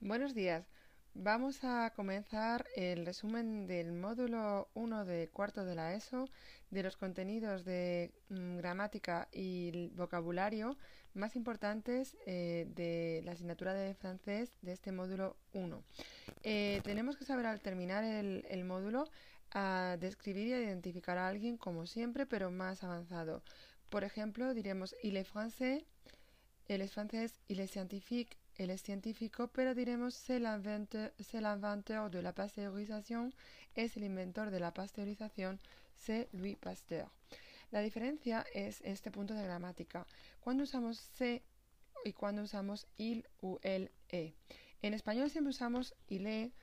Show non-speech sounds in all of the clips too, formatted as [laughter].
Buenos días. Vamos a comenzar el resumen del módulo 1 de cuarto de la ESO de los contenidos de mm, gramática y vocabulario más importantes eh, de la asignatura de francés de este módulo 1. Eh, tenemos que saber al terminar el, módulo describir y identificar a alguien como siempre, pero más avanzado. Por ejemplo, diremos il est français, él es francés, il est scientifique, él es científico, pero diremos c'est l'inventeur de la pasteurización, es el inventor de la pasteurización, c'est Louis Pasteur. La diferencia es este punto de gramática. Cuando usamos se y cuando usamos il o el e. En español siempre usamos il est,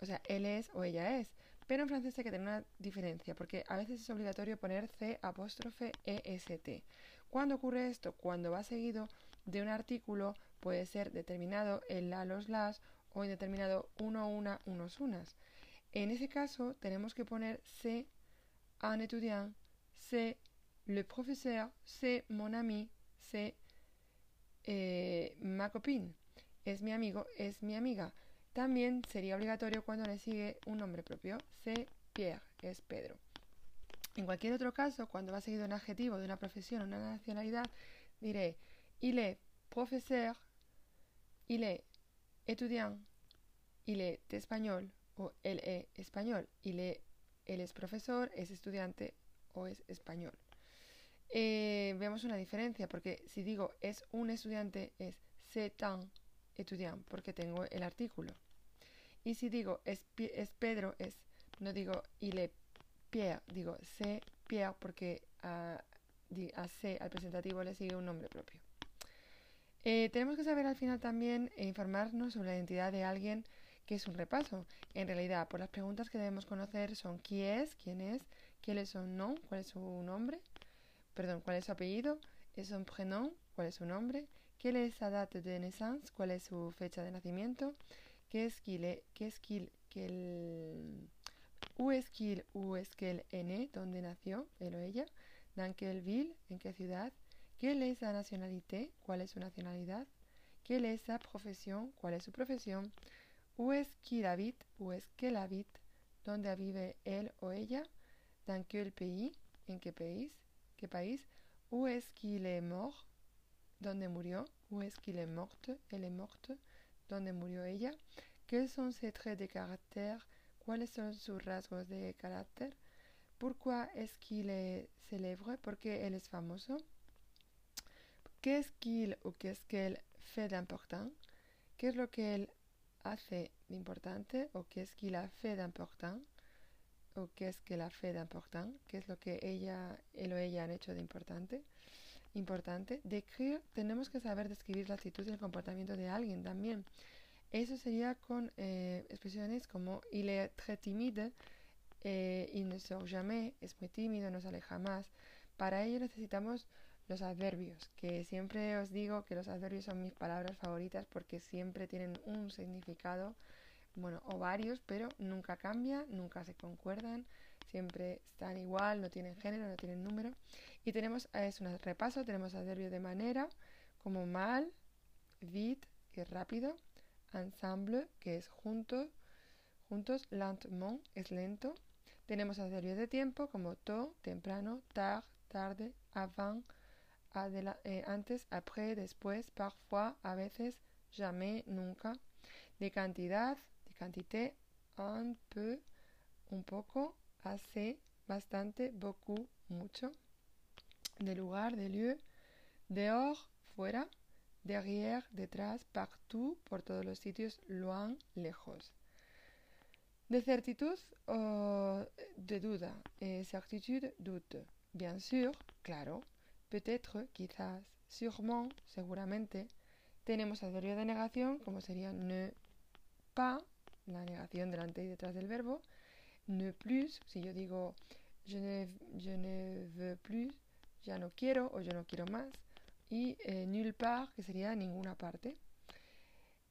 o sea, él es o ella es, pero en francés hay que tener una diferencia porque a veces es obligatorio poner c apóstrofe est. ¿Cuándo ocurre esto? Cuando va seguido de un artículo puede ser determinado el la, los, las o indeterminado uno, una, unos, unas. En ese caso tenemos que poner c'est un étudiant, c'est le professeur, c'est mon ami, c'est eh, ma copine, es mi amigo, es mi amiga. También sería obligatorio cuando le sigue un nombre propio, c'est Pierre, es Pedro. En cualquier otro caso, cuando va seguido un adjetivo de una profesión o una nacionalidad, diré il est professeur, il est étudiant, il est español o él es español, il él es profesor, es estudiante o es español. Eh, vemos una diferencia porque si digo es un estudiante es c'est un étudiant porque tengo el artículo. Y si digo es, es Pedro es no digo il est Pierre, digo c'est Pierre porque a, a al presentativo le sigue un nombre propio. Eh, tenemos que saber al final también e informarnos sobre la identidad de alguien que es un repaso. En realidad, por las preguntas que debemos conocer son quién es, quién es, qué es su nombre, cuál es su nombre, perdón, cuál es su apellido, es un prénom, cuál es su nombre, quelle es sa date de naissance, cuál es su fecha de nacimiento, qué es qu'il, qué es qu'il, quel, où es qu'il, où es qu'elle est né, dónde nació él o ella, dans quelle ville, en qué ciudad, ¿Qué es la nacionalidad? ¿Cuál es su nacionalidad? ¿Qué es la profesión? ¿Cuál es su profesión? ¿Où es qu'il habite? ¿Où es qu'elle habite? ¿Dónde vive él o ella? ¿Dans quel pays? ¿En qué país? ¿Qué país? ¿Où es qu'il est mort? ¿Dónde murió? ¿Où es qu'il est morte? ¿Elle est morte? ¿Dónde murió ella? ¿Quels sont ses traits de caractère? ¿Cuáles son sus rasgos de carácter? ¿Pourquoi es qu'il est célèbre? ¿Por qué él es famoso? ¿Qué es qu'il o qué es que él fait d'important? ¿Qué es lo que él hace de importante o qué es qu'il a fait d'important? ¿O qué es que la fait d'important? ¿Qué es lo que ella, él o ella han hecho de importante? Importante. Describir, tenemos que saber describir la actitud y el comportamiento de alguien también. Eso sería con eh, expresiones como il est très timide, eh, il ne sort jamais, es muy tímido, no sale jamás. Para ello necesitamos los adverbios, que siempre os digo que los adverbios son mis palabras favoritas porque siempre tienen un significado, bueno, o varios, pero nunca cambian, nunca se concuerdan, siempre están igual, no tienen género, no tienen número. Y tenemos, es un repaso, tenemos adverbios de manera, como mal, vite, que es rápido, ensemble, que es juntos, juntos, lentement, es lento. Tenemos adverbios de tiempo, como tôt, temprano, tard, tarde, avant, eh, antes, après, después, parfois, a veces, jamais, nunca. De cantidad, de cantité, un peu, un poco, assez, bastante, beaucoup, mucho. De lugar, de lieu, dehors, fuera, derrière, detrás, partout, por todos los sitios, loin, lejos. De certitud o de duda, eh, certitude, doute. Bien sûr, claro, peut-être, quizás, sûrement, seguramente. Tenemos adverbio de negación, como sería ne pas, la negación delante y detrás del verbo. Ne plus, si yo digo je ne, je ne veux plus, ya no quiero o yo no quiero más. Y eh, nulle part, que sería ninguna parte.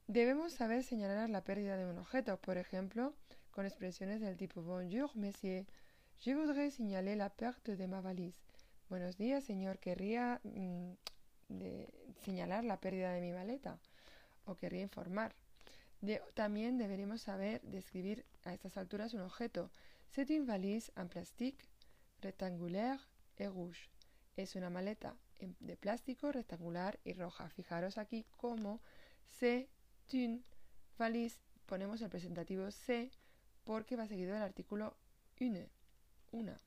Debemos saber señalar la pérdida de un objeto, por ejemplo, con expresiones del tipo Bonjour, monsieur. Je voudrais signaler la perte de ma valise. Buenos días, señor. Querría mm, señalar la pérdida de mi maleta o querría informar. también deberíamos saber describir a estas alturas un objeto. C'est une valise en plastique rectangulaire et rouge. Es una maleta de plástico rectangular y roja. Fijaros aquí cómo c'est une valise ponemos el presentativo C porque va seguido del artículo une, una.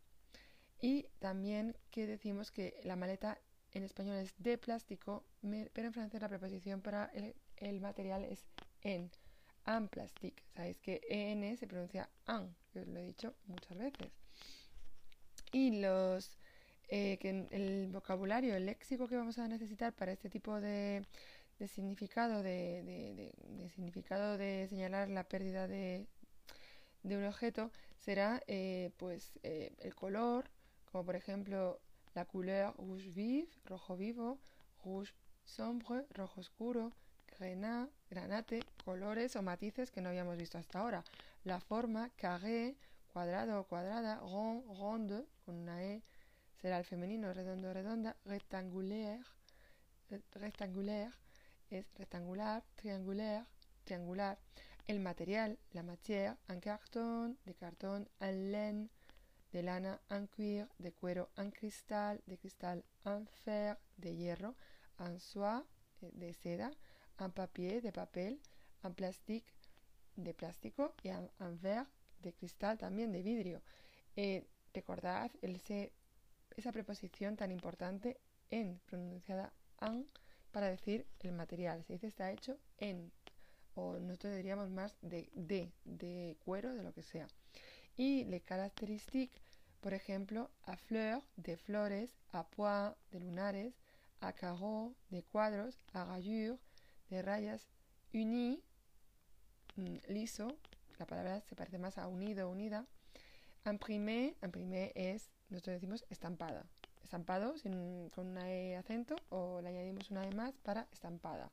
Y también que decimos que la maleta en español es de plástico, pero en francés la preposición para el, material es en, en plastique. Sabéis que en se pronuncia en, yo lo he dicho muchas veces. Y los eh, que el vocabulario, el léxico que vamos a necesitar para este tipo de, significado, de, significado de señalar la pérdida de, un objeto, será eh, pues eh, el color, como por ejemplo la couleur rouge vive, rojo vivo, rouge sombre, rojo oscuro, grenat, granate, colores o matices que no habíamos visto hasta ahora. La forma, carré, cuadrado o cuadrada, rond, ronde, con una E, será el femenino, redondo, redonda, rectangulaire, rectangulaire, es rectangular, triangulaire, triangular. El material, la matière, en cartón, de cartón, en laine, de lana en cuir, de cuero en cristal, de cristal en fer, de hierro, en soie, eh, de seda, en papier, de papel, en plastique, de plástico y en, ver, de cristal también, de vidrio. Eh, recordad esa preposición tan importante en, pronunciada en, para decir el material. Se dice está hecho en, o nosotros diríamos más de, de, de cuero, de lo que sea. Y les caractéristiques por ejemplo, a fleur de flores, a point de lunares, a carreau de cuadros, a rayure de rayas, uni, mm, liso, la palabra se parece más a unido, unida. Imprimé, imprimé es, nosotros decimos estampada. Estampado con una E acento o le añadimos una E más para estampada.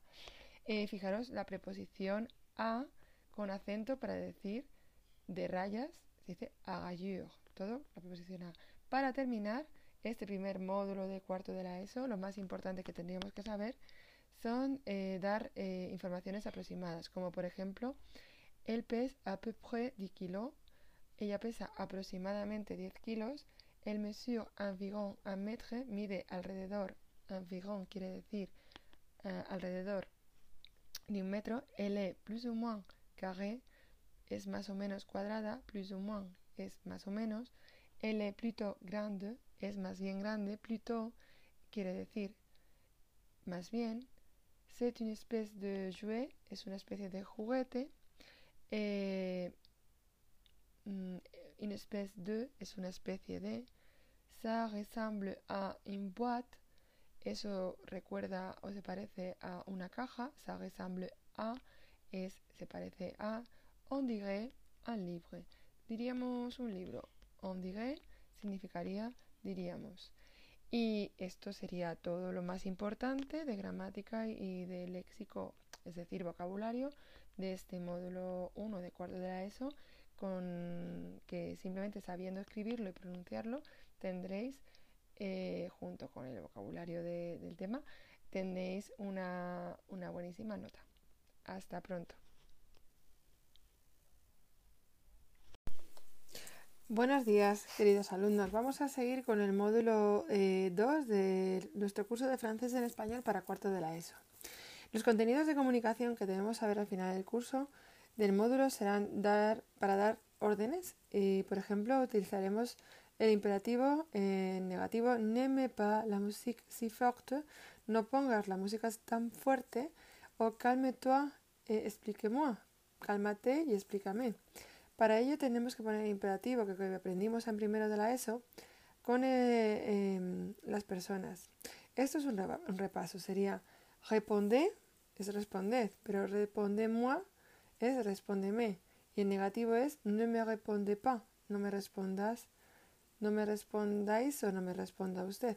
Eh, fijaros la preposición a con acento para decir de rayas, se dice agayure todo la preposición a. Para terminar este primer módulo de cuarto de la ESO, lo más importante que tendríamos que saber son eh, dar eh, informaciones aproximadas, como por ejemplo, el pez a peu près 10 kilos, ella pesa aproximadamente 10 kilos, el mesure environ un mètre, mide alrededor, environ quiere decir uh, alrededor de un metro, elle est plus ou moins carré, es más o menos cuadrada, plus ou moins es más o menos, est plutôt grande es más bien grande, plutôt quiere decir más bien, c'est une espèce de jouet es una especie de juguete, eh, mm, une espèce de es una especie de, ça ressemble à une boîte, eso recuerda o se parece a una caja, ça ressemble à es se parece a, on dirait un livre diríamos un libro. On significaría diríamos. Y esto sería todo lo más importante de gramática y de léxico, es decir, vocabulario, de este módulo 1 de cuarto de la ESO, con que simplemente sabiendo escribirlo y pronunciarlo tendréis, eh, junto con el vocabulario del tema, tendréis una buenísima nota. Hasta pronto. Buenos días, queridos alumnos. Vamos a seguir con el módulo 2 eh, de nuestro curso de francés en español para cuarto de la ESO. Los contenidos de comunicación que debemos saber al final del curso del módulo serán dar, para dar órdenes. Y, por ejemplo, utilizaremos el imperativo en negativo ne pas la musique si forte, no pongas la música tan fuerte, o calme-toi et explique-moi, cálmate y explícame. Para ello tenemos que poner el imperativo que aprendimos en primero de la ESO con eh, em, las personas. Esto es un, repaso. Sería respondez es responded, pero respondez-moi es respóndeme. Y el negativo es no me responde pas, no me respondas, no me respondáis o no me responda usted.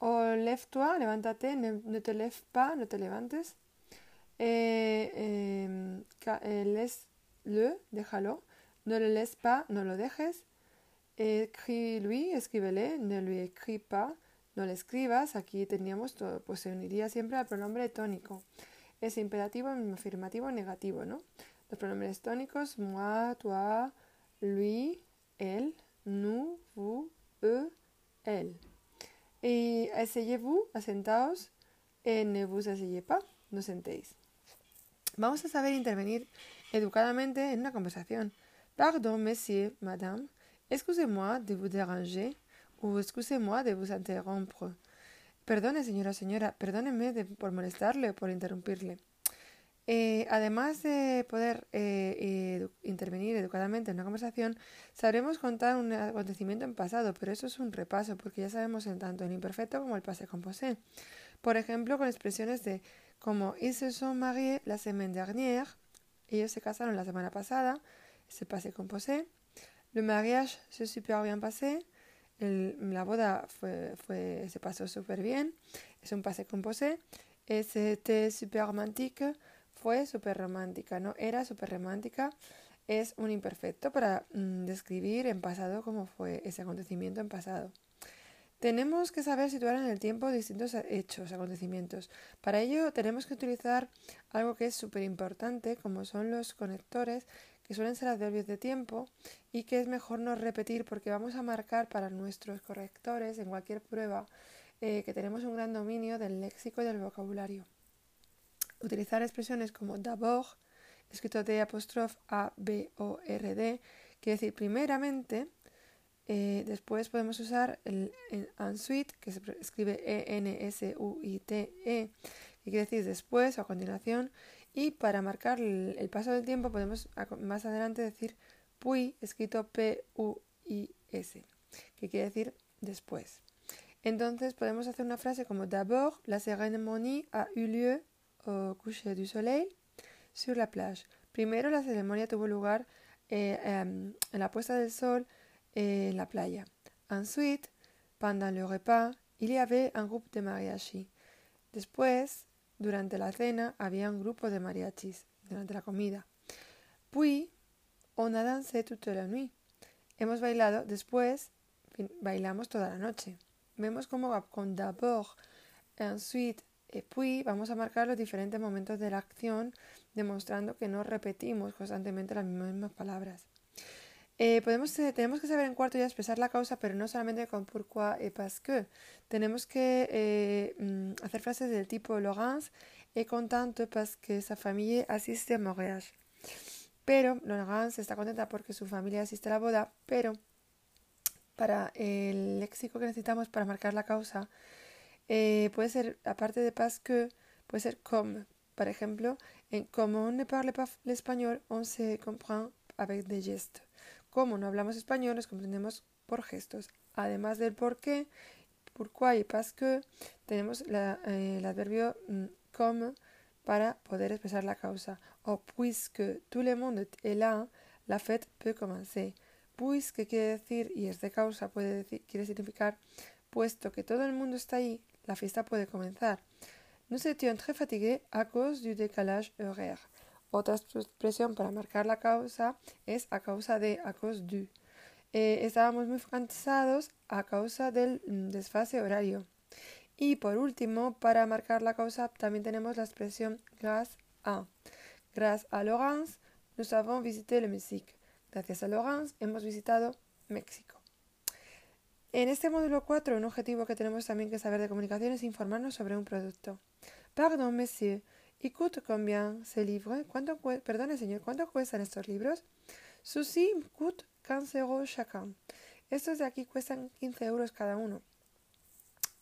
O lève-toi, levántate, no, te lève pas, no te levantes. Eh, em, eh, déjalo. No le laisse pas, no lo dejes. Écris-lui, escríbele. Ne lui écris pas, no le escribas. Aquí teníamos todo, pues se uniría siempre al pronombre tónico. Es imperativo, afirmativo, negativo, ¿no? los pronombres tónicos, moi, toi, lui, él, nous, vous, eux, elle. Y asseyez-vous, asentaos, et ne vous asseyez pas, no sentéis. Vamos a saber intervenir educadamente en una conversación. Pardon, monsieur, madame, excusez-moi de vous déranger ou excusez-moi de vous interrompre. Perdone, señora, señora, perdóneme de, por molestarle por interrumpirle. Eh, además de poder eh, intervenir educadamente en una conversación, sabremos contar un acontecimiento en pasado, pero eso es un repaso, porque ya sabemos en tanto el imperfecto como el passé composé. Por ejemplo, con expresiones de como ils se sont mariés la semaine dernière, ellos se casaron la semana pasada, ese passé composé. Le mariage se super bien passé, la boda fue, fue, se pasó súper bien, es un passé composé. C'était super romantique, fue súper romántica, ¿no? Era súper romántica. Es un imperfecto para mm, describir en pasado cómo fue ese acontecimiento en pasado. Tenemos que saber situar en el tiempo distintos hechos, acontecimientos. Para ello tenemos que utilizar algo que es súper importante, como son los conectores, que suelen ser adverbios de tiempo y que es mejor no repetir porque vamos a marcar para nuestros correctores en cualquier prueba eh, que tenemos un gran dominio del léxico y del vocabulario. Utilizar expresiones como d'abord, escrito de apóstrofe A, B, O, R, D, quiere decir primeramente, eh, después podemos usar el, ensuite, que se escribe E-N-S-U-I-T-E, que quiere decir después o a continuación, y para marcar el, paso del tiempo podemos más adelante decir puis, escrito P-U-I-S, que quiere decir después. Entonces podemos hacer una frase como d'abord, la cérémonie a eu lieu au coucher du soleil sur la plage. Primero la ceremonia tuvo lugar eh, em, en la puesta del sol eh, en la playa. Ensuite, pendant le repas, il y avait un groupe de mariachi. Después, durante la cena, había un grupo de mariachis, durante la comida. Puis, on a dansé toute la nuit. Hemos bailado, después bailamos toda la noche. Vemos cómo con d'abord, ensuite eh, puis vamos a marcar los diferentes momentos de la acción, demostrando que no repetimos constantemente las mismas palabras. Eh, podemos, eh, tenemos que saber en cuarto ya expresar la causa, pero no solamente con pourquoi et parce que. Tenemos que mm, hacer frases del tipo Laurence est contente parce que sa famille asiste a mariage. Pero Laurence está contenta porque su familia asiste a la boda, pero para el léxico que necesitamos para marcar la causa, eh, puede ser, aparte de parce que, puede ser comme. Por ejemplo, en como on ne parle pas l'espagnol, on se comprend avec des gestes. Como no hablamos español, nos comprendemos por gestos. Además del por qué, pourquoi y parce que, tenemos eh, el adverbio mm, comme para poder expresar la causa. O puisque tout le monde est là, la fête peut commencer. Puisque quiere decir, y es de causa, puede decir, quiere significar, puesto que todo el mundo está ahí, la fiesta puede comenzar. Nous étions très fatigués à cause du décalage horaire. Otra expresión para marcar la causa es a causa de, a cause du. Eh, estábamos muy cansados a causa del mm, desfase horario. Y por último, para marcar la causa también tenemos la expresión grâce à. Grâce à Laurence, nous avons visité le Mexique. Gracias a Laurence hemos visitado México. En este módulo 4, un objetivo que tenemos también que saber de comunicación es informarnos sobre un producto. Pardon, monsieur, ¿y coûte combien ce livre? ¿Cuánto Perdone, señor, ¿cuánto cuestan estos libros? Ceci coûte 15 euros chacun. Estos de aquí cuestan 15 euros cada uno.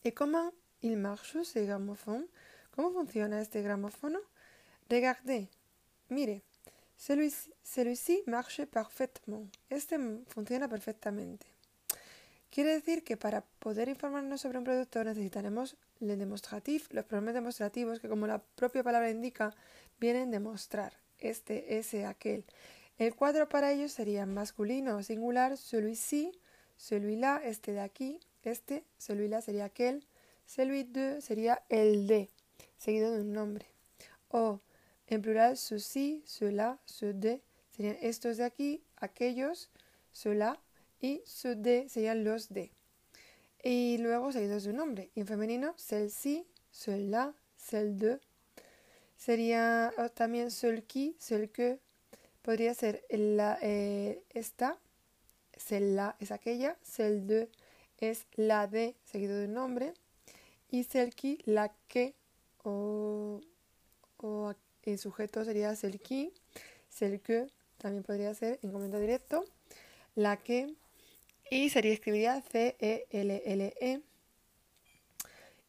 ¿Y cómo il marche ce gramophone? ¿Cómo funciona este gramófono? Regardez, mire, celui-ci celui marche parfaitement. Este funciona perfectamente. Quiere decir que para poder informarnos sobre un producto necesitaremos el demostrativo, los pronombres demostrativos que como la propia palabra indica vienen de mostrar, este, ese, aquel. El cuadro para ellos sería masculino o singular, celui-ci, celui-là, este de aquí, este, celui-là sería aquel, celui de sería el de, seguido de un nombre. O en plural, ceci, cela, ce de, serían estos de aquí, aquellos, cela, y su de serían los de. Y luego seguidos de un nombre. Y en femenino, celle-ci, celle-là, celle de. Sería también seul qui, seul que, podría ser la, eh, esta, celle-là es aquella, celle de es la de seguido de un nombre y celle qui, la que o, o el sujeto sería celle qui, celle que también podría ser en comentario directo, la que y sería escribiría C-E-L-L-E. -E.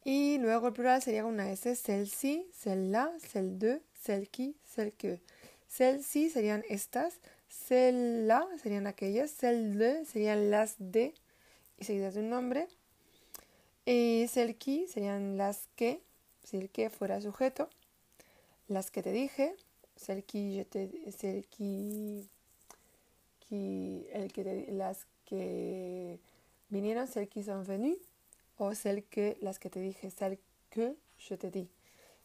Y luego el plural sería una S, celle-ci, celle-là, celle-de, serían estas, celle-là serían aquellas, celle-de serían las de y seguidas de un nombre. Y celle-qui serían las que, si el que fuera sujeto, las que te dije, celle-qui, je te, celle-qui, qui, el que te, las que vinieron, celles qui sont venues, o celles que, las que te dije, celles que je te di.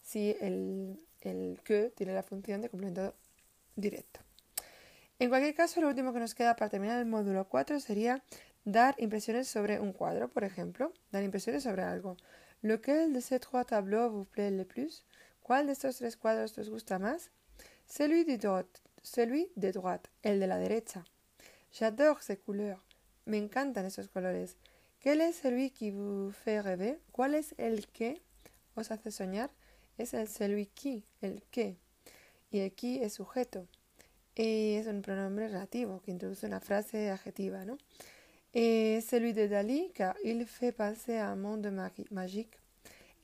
Si el, el que tiene la función de complemento directo. En cualquier caso, lo último que nos queda para terminar el módulo 4 sería dar impresiones sobre un cuadro, por ejemplo, dar impresiones sobre algo. Lequel de ces trois tableaux vous plaît le plus? ¿Cuál de estos tres cuadros os gusta más? Celui de droite, celui de droite, el de la derecha. J'adore ces couleurs. Me encantan esos colores. ¿Quel es celui qui vous fait rêver? ¿Cuál es el que os hace soñar? Es el celui qui, el que. Y el qui es sujeto. Y es un pronombre relativo que introduce una frase adjetiva, ¿no? Et celui de Dali, car il fait penser à un monde magique.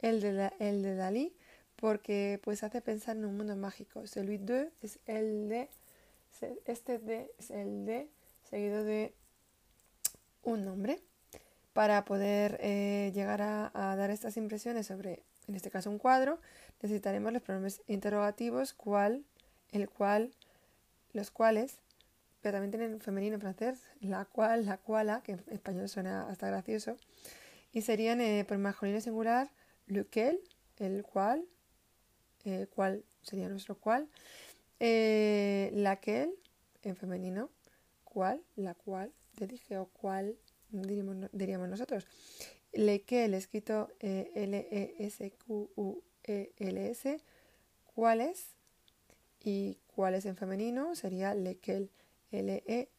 El de, la, el de Dalí, porque pues hace pensar en un mundo mágico. Celui de es el de, este de es el de, seguido de un nombre para poder eh, llegar a, dar estas impresiones sobre, en este caso, un cuadro, necesitaremos los pronombres interrogativos, cual, el cual, los cuales, pero también tienen femenino en francés, la cual, la cuala, que en español suena hasta gracioso, y serían eh, por masculino singular, lequel, el cual, eh, cuál sería nuestro cual, eh, laquel, en femenino, cual, la cual, te dije, o cual, diríamos, nosotros. Lequel, escrito eh, L-E-S-Q-U-E-L-S, ¿cuáles? Y cuáles en femenino sería lequel, L-E-S-Q-U-E-L-L-E-S.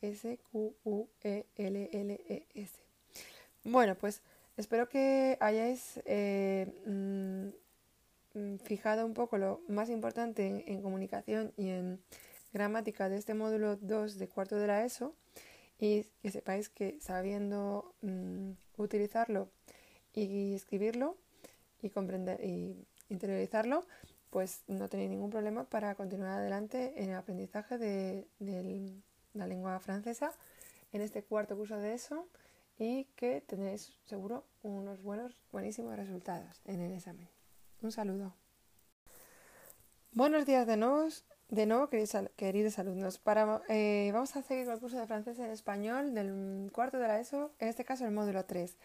Bueno, pues espero que hayáis eh, mmm, fijado un poco lo más importante en, en comunicación y en gramática de este módulo 2 de cuarto de la ESO y que sepáis que sabiendo mmm, utilizarlo y escribirlo y comprender y interiorizarlo, pues no tenéis ningún problema para continuar adelante en el aprendizaje de, de la lengua francesa en este cuarto curso de ESO y que tendréis seguro unos buenos, buenísimos resultados en el examen. Un saludo. Buenos días de nuevo, de nuevo queridos, queridos alumnos. Para, eh, vamos a seguir con el curso de francés en español del cuarto de la ESO, en este caso el módulo 3.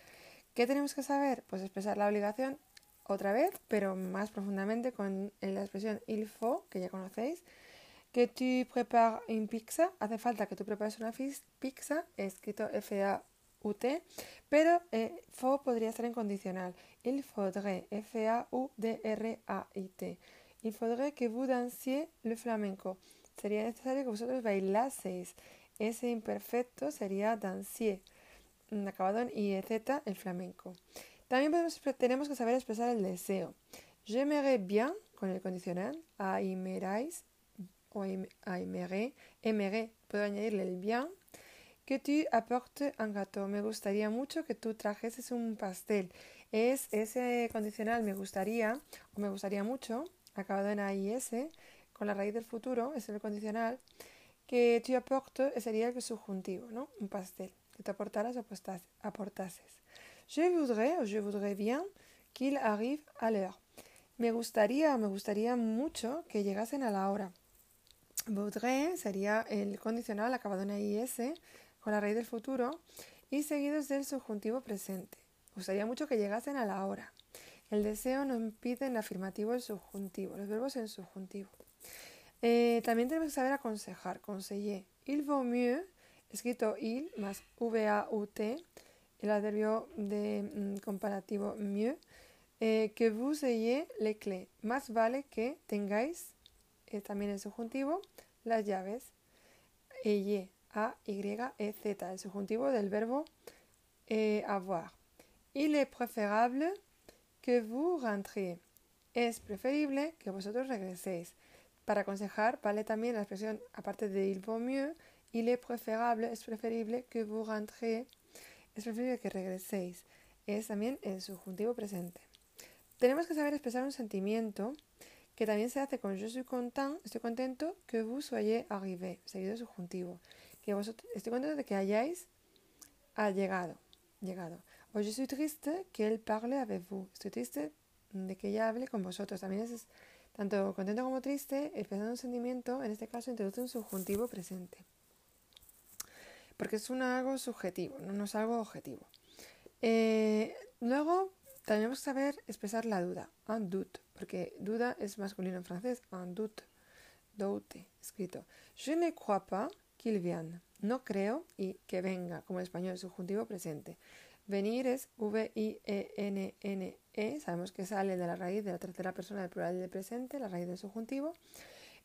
¿Qué tenemos que saber? Pues expresar la obligación otra vez, pero más profundamente con la expresión il faut, que ya conocéis. Que tu prepares une pizza, hace falta que tú prepares una pizza, escrito F-A-U-T, pero eh, faut podría estar en condicional. Il faudrait, F-A-U-D-R-A-I-T. Il faudrait que vous dansiez le flamenco. Sería necesario que vosotros bailaseis. Ese imperfecto sería dansier, acabado en IEZ, el flamenco. También podemos, tenemos que saber expresar el deseo. J'aimerais bien, con el condicional, aimerais, o aimerais, aimerais, puedo añadirle el bien, que tu apportes un gâteau. Me gustaría mucho que tú trajeses un pastel. Es ese condicional me gustaría, o me gustaría mucho, acabado en AIS, con la raíz del futuro, es el condicional, que tu apportes sería el subjuntivo, ¿no? Un pastel, que te aportaras o aportases. Je voudrais o je voudrais bien qu'il arrive à l'heure. Me gustaría, me gustaría mucho que llegasen a la hora. Voudrais sería el condicional acabado en IS con la raíz del futuro y seguidos del subjuntivo presente. Gustaría mucho que llegasen a la hora. El deseo nos pide en afirmativo el subjuntivo, los verbos en subjuntivo. Eh, también tenemos que saber aconsejar, conseiller. Il vaut mieux, escrito il más V-A-U-T, el adverbio de mm, comparativo mieux, eh, que vous ayez les clés. Más vale que tengáis, eh, también el subjuntivo, las llaves. ayez, A-Y-E-Z, el subjuntivo del verbo avoir. Il est préférable que vous rentriez. Es preferible que vosotros regreséis. Para aconsejar vale también la expresión, aparte de il vaut mieux, il est préférable, es preferible que vous rentriez. Es preferible que regreséis. Es también el subjuntivo presente. Tenemos que saber expresar un sentimiento que también se hace con je suis content, estoy contento que vous soyez arrivé, seguido de subjuntivo. Que vosotros, estoy contento de que hayáis llegado, llegado. O je suis triste que él parle avec vous. Estoy triste de que ella hable con vosotros. También es tanto contento como triste, expresando un sentimiento, en este caso introduce un subjuntivo presente. Porque es un algo subjetivo, no es algo objetivo. Eh, luego, tenemos que saber expresar la duda, un doute, porque duda es masculino en francés, un doute, doute, escrito. Je ne crois pas qu'il vienne. No creo y que venga, como en español, subjuntivo presente. Venir es V-I-E-N-N-E, sabemos que sale de la raíz de la tercera persona del plural del presente, la raíz del subjuntivo.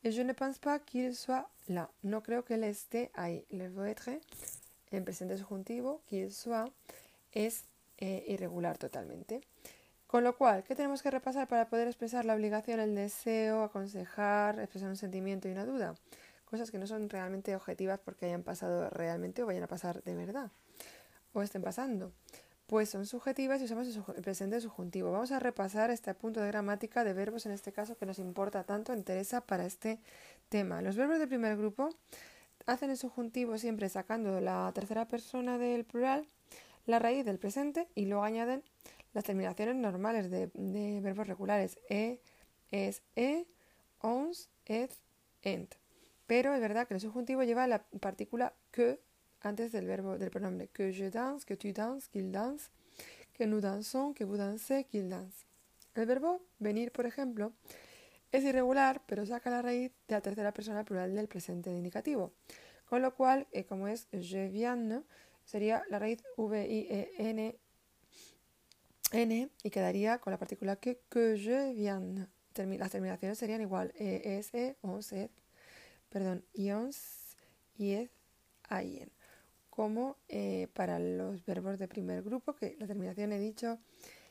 Et je ne pense pas qu'il soit là. No creo que él esté ahí. Le être, en presente subjuntivo, qu'il soit, es eh, irregular totalmente. Con lo cual, ¿qué tenemos que repasar para poder expresar la obligación, el deseo, aconsejar, expresar un sentimiento y una duda? Cosas que no son realmente objetivas porque hayan pasado realmente o vayan a pasar de verdad o estén pasando. Pues son subjetivas y usamos el presente subjuntivo. Vamos a repasar este punto de gramática de verbos en este caso que nos importa tanto, interesa para este tema. Los verbos del primer grupo hacen el subjuntivo siempre sacando la tercera persona del plural, la raíz del presente y luego añaden las terminaciones normales de, verbos regulares e, es, e, ons, et, ent. Pero es verdad que el subjuntivo lleva la partícula que antes del verbo del pronombre que je danse, que tu danses, qu'il danse, que nous dansons, que vous dansez, qu'il danse. El verbo venir, por ejemplo, es irregular, pero saca la raíz de la tercera persona plural del presente de indicativo. Con lo cual, eh, como es je viens, sería la raíz V-I-E-N N y quedaría con la partícula que, que je viens. las terminaciones serían igual, e, s, e, ons, et, perdón, ions, iez, aien como eh, para los verbos de primer grupo, que la terminación he dicho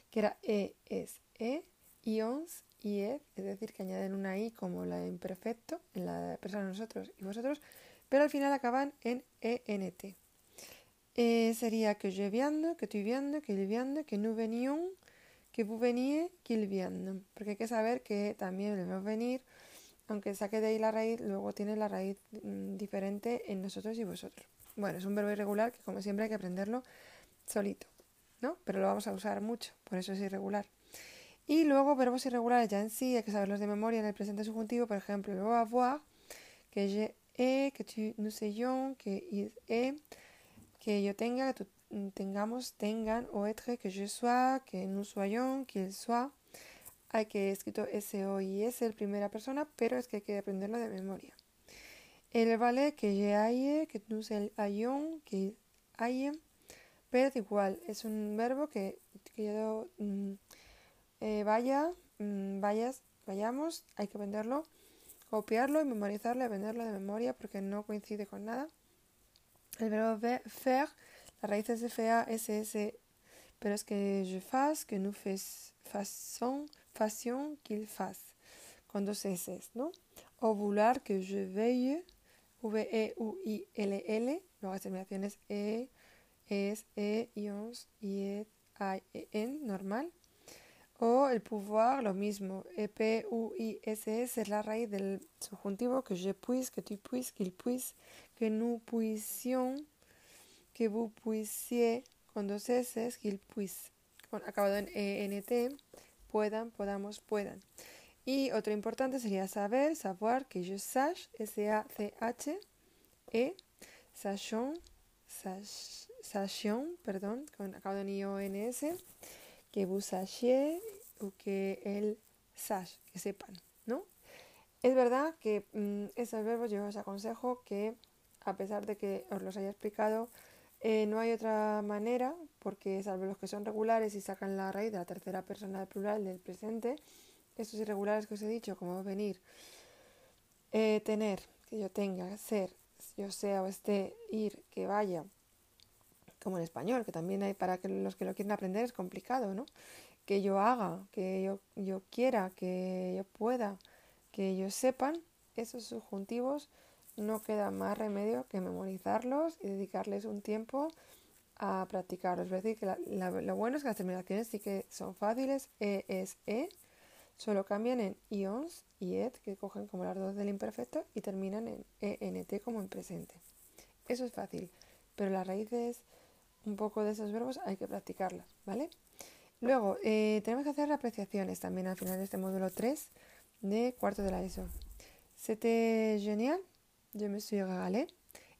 que era e, es, e, ions, y es decir, que añaden una i como la imperfecto en la persona nosotros y vosotros, pero al final acaban en ent. Eh, sería que je viens, que tu viens, que il vient, que venions, que vous veniez, qu'il vienne. Porque hay que saber que también el venir, aunque saque de ahí la raíz, luego tiene la raíz mm, diferente en nosotros y vosotros. Bueno, es un verbo irregular que como siempre hay que aprenderlo solito, ¿no? Pero lo vamos a usar mucho, por eso es irregular. Y luego verbos irregulares ya en sí, hay que saberlos de memoria en el presente subjuntivo, por ejemplo, el verbo avoir, que je he, que tu, nous ayons, que il est, que yo tenga, que tú tengamos, tengan, o être, que je sois, que nous soyons, qu'il soit. Hay que escrito S, O y S en primera persona, pero es que hay que aprenderlo de memoria. El vale que je aille, que nous ayons, que aille, pero igual, es un verbo que, que mm, eh, vaya, mm, vayas, vayamos, hay que aprenderlo, copiarlo y memorizarlo, aprenderlo de memoria porque no coincide con nada. El verbo faire, la raíz es FA, SS, pero es que je fasse, que nous faisons, fassions, qu'il fasse, con dos S, ¿no? O vouloir, que je veille, V-E-U-I-L-L, luego las terminaciones E, ES, E, IONS, IE, I, E, N, normal. O el pouvoir, lo mismo, E-P-U-I-S-S es la raíz del subjuntivo que je puisse, que tu puisses, qu'il puisse, que nous puissions, que vous puissiez, con dos S, qu'il puisse, acabado en E-N-T, puedan, podamos, puedan. Y otro importante sería saber, savoir, que je sache, S-A-C-H-E, sachon, sachion, perdón, con acabado en I-O-N-S, que vous sachiez o que él sache, que sepan, ¿no? Es verdad que mm, esos verbos yo os aconsejo que, a pesar de que os los haya explicado, eh, no hay otra manera, porque salvo los que son regulares y sacan la raíz de la tercera persona del plural del presente, estos irregulares que os he dicho, como venir, eh, tener, que yo tenga, ser, yo sea o esté, ir, que vaya, como en español, que también hay para que los que lo quieren aprender es complicado, ¿no? Que yo haga, que yo, yo quiera, que yo pueda, que ellos sepan, esos subjuntivos no queda más remedio que memorizarlos y dedicarles un tiempo a practicarlos. Es decir, que lo bueno es que las terminaciones sí que son fáciles. E es E, solo cambian en ions y et, que cogen como las dos del imperfecto, y terminan en ent como en presente. Eso es fácil, pero las raíces un poco de esos verbos hay que practicarlas, ¿vale? Luego, eh, tenemos que hacer apreciaciones también al final de este módulo 3 de cuarto de la ESO. C'était génial, je me suis régalé.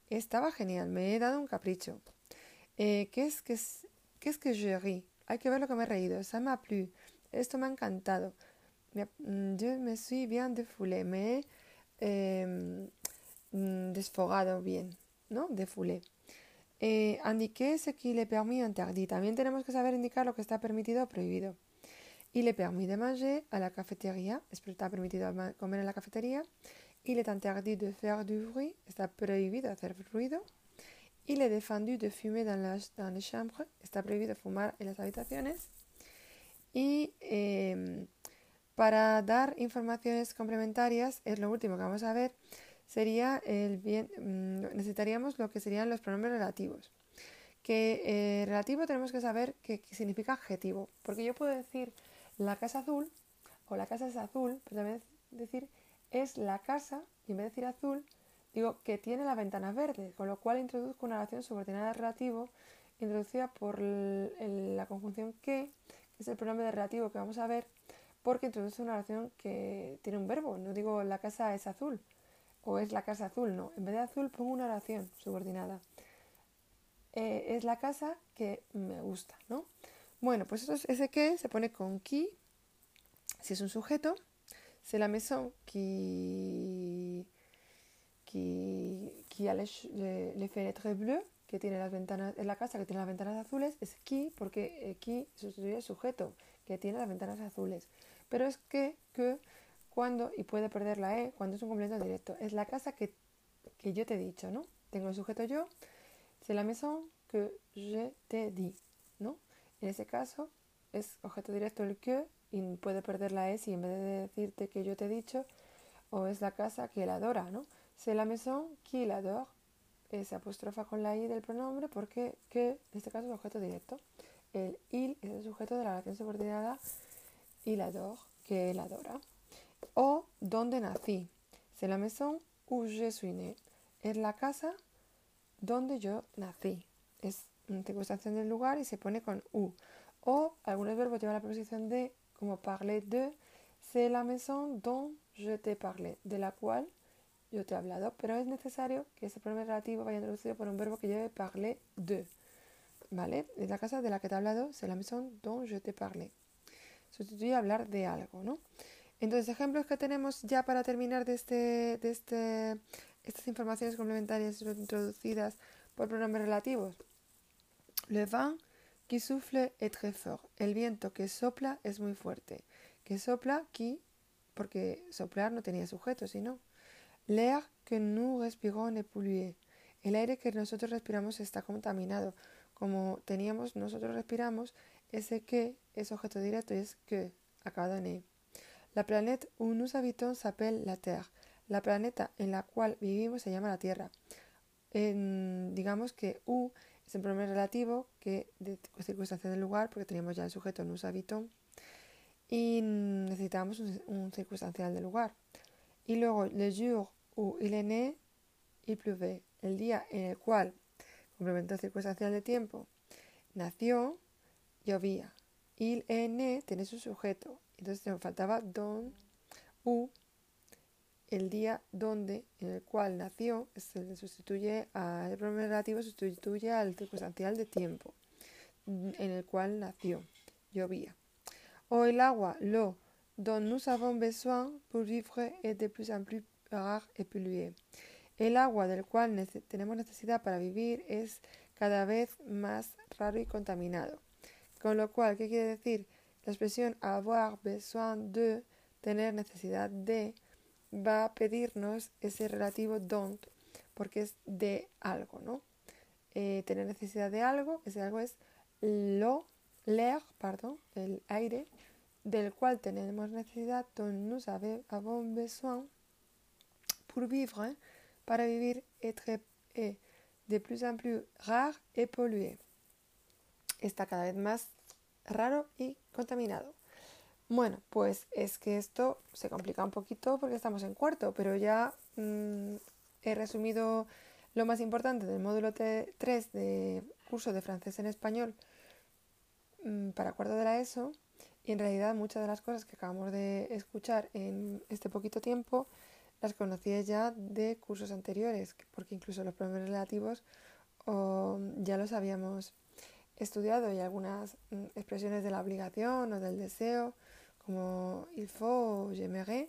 Estaba genial, me he dado un capricho. Eh, ¿qué, es, qué, es, ¿Qué es que je ris? Hay que ver lo que me he reído. Ça m'a plu. Esto me ha encantado. Mm, je me suis bien défoulé. Me he eh, desfogado bien, ¿no? Défoulé. Eh, indiqué ce qui est permis interdit. También tenemos que saber indicar lo que está permitido o prohibido. Il est permis de manger à la cafetería. Está permitido comer en la cafetería. Il est interdit de faire du bruit. Está prohibido hacer ruido. Il est défendu de fumer dans, la, dans chambres. Está prohibido fumar en las habitaciones. Y eh, para dar informaciones complementarias, es lo último que vamos a ver, sería el bien, mm, necesitaríamos lo que serían los pronombres relativos. Que eh, relativo tenemos que saber qué significa adjetivo, porque yo puedo decir la casa azul o la casa es azul, pero también decir es la casa, y en vez de decir azul, digo que tiene las ventanas verdes, con lo cual introduzco una relación subordinada relativo introducida por la conjunción que, que es el pronombre de relativo que vamos a ver, porque introduce una relación que tiene un verbo, no digo la casa es azul o es la casa azul, no, en vez de azul pongo una oración subordinada. Eh, es la casa que me gusta, ¿no? Bueno, pues ese que se pone con qui, si es un sujeto, c'est la maison qui, qui, qui a les, les, fenêtres bleues, que tiene las ventanas, es la casa que tiene las ventanas azules, es qui, porque qui sustituye el sujeto, que tiene las ventanas azules. Pero es que, que, cuando, y puede perder la E, cuando es un complemento directo, es la casa que, que yo te he dicho, ¿no? Tengo el sujeto yo, c'est la maison que je te dis, ¿no? En ese caso es objeto directo el que y puede perder la S y en vez de decirte que yo te he dicho, o es la casa que él adora, ¿no? C'est la maison qu'il adore. Se apostrofa con la I del pronombre porque que en este caso es objeto directo. El il es el sujeto de la relación subordinada il adore, que él adora. O donde nací. C'est la maison où je suis né. Es la casa donde yo nací. Es una circunstancia del lugar y se pone con u. O algunos verbos llevan la preposición de, como parler de, c'est la maison dont je te parlé, de la cual yo te he hablado, pero es necesario que ese pronombre relativo vaya introducido por un verbo que lleve parler de. ¿Vale? Es la casa de la que te he hablado, c'est la maison dont je te parlé. Sustituye hablar de algo, ¿no? Entonces, ejemplos que tenemos ya para terminar de, este, de este, estas informaciones complementarias introducidas por pronombres relativos. Le vent qui souffle est très fort. El viento que sopla es muy fuerte. Que sopla, qui, porque soplar no tenía sujeto, sino. L'air que nous respirons est pollué. El aire que nosotros respiramos está contaminado. Como teníamos, nosotros respiramos, ese que es objeto directo y es que, acabado en e. La planète où nous habitons la Terre. La planeta en la cual vivimos se llama la Tierra. En, digamos que U es el pronombre relativo que de circunstancia del lugar, porque teníamos ya el sujeto nous habitons, y necesitábamos un, circunstancial del lugar. Y luego, le jour où il est né, il. El día en el cual, complemento circunstancial de tiempo, nació, llovía. Il né tiene su sujeto. Entonces nos faltaba don, u, el día donde, en el cual nació, se le sustituye al pronombre relativo, sustituye al circunstancial de tiempo, en el cual nació, llovía. O el agua, l'eau, dont nous avons besoin pour vivre est de plus en plus rare et polluée. El agua del cual tenemos necesidad para vivir es cada vez más raro y contaminado. Con lo cual, ¿qué quiere decir? La expresión avoir besoin de, tener necesidad de, va a pedirnos ese relativo don't porque es de algo, ¿no? Eh, tener necesidad de algo, ese algo es lo, l'air, pardon, el aire, del cual tenemos necesidad, dont nous avons besoin pour vivre, ¿eh? para vivir, être est de plus en plus rare et pollué. Está cada vez más raro y contaminado. Bueno, pues es que esto se complica un poquito porque estamos en cuarto, pero ya mm, he resumido lo más importante del módulo 3 de curso de francés en español mm, para cuarto de la ESO y en realidad muchas de las cosas que acabamos de escuchar en este poquito tiempo las conocía ya de cursos anteriores, porque incluso los pronombres relativos ya los habíamos estudiado y algunas mm, expresiones de la obligación o del deseo como il faut o j'aimerais,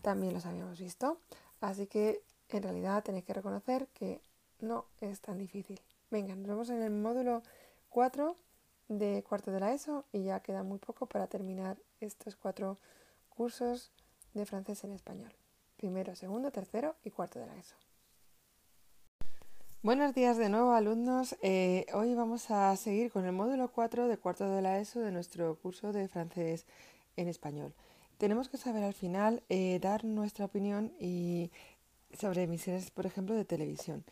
también los habíamos visto. Así que en realidad tenéis que reconocer que no es tan difícil. Venga, nos vemos en el módulo 4 de cuarto de la ESO y ya queda muy poco para terminar estos cuatro cursos de francés en español. Primero, segundo, tercero y cuarto de la ESO. Buenos días de nuevo alumnos. Eh, hoy vamos a seguir con el módulo 4 de cuarto de la ESO de nuestro curso de francés en español. Tenemos que saber al final eh, dar nuestra opinión sobre emisiones, por ejemplo, de televisión.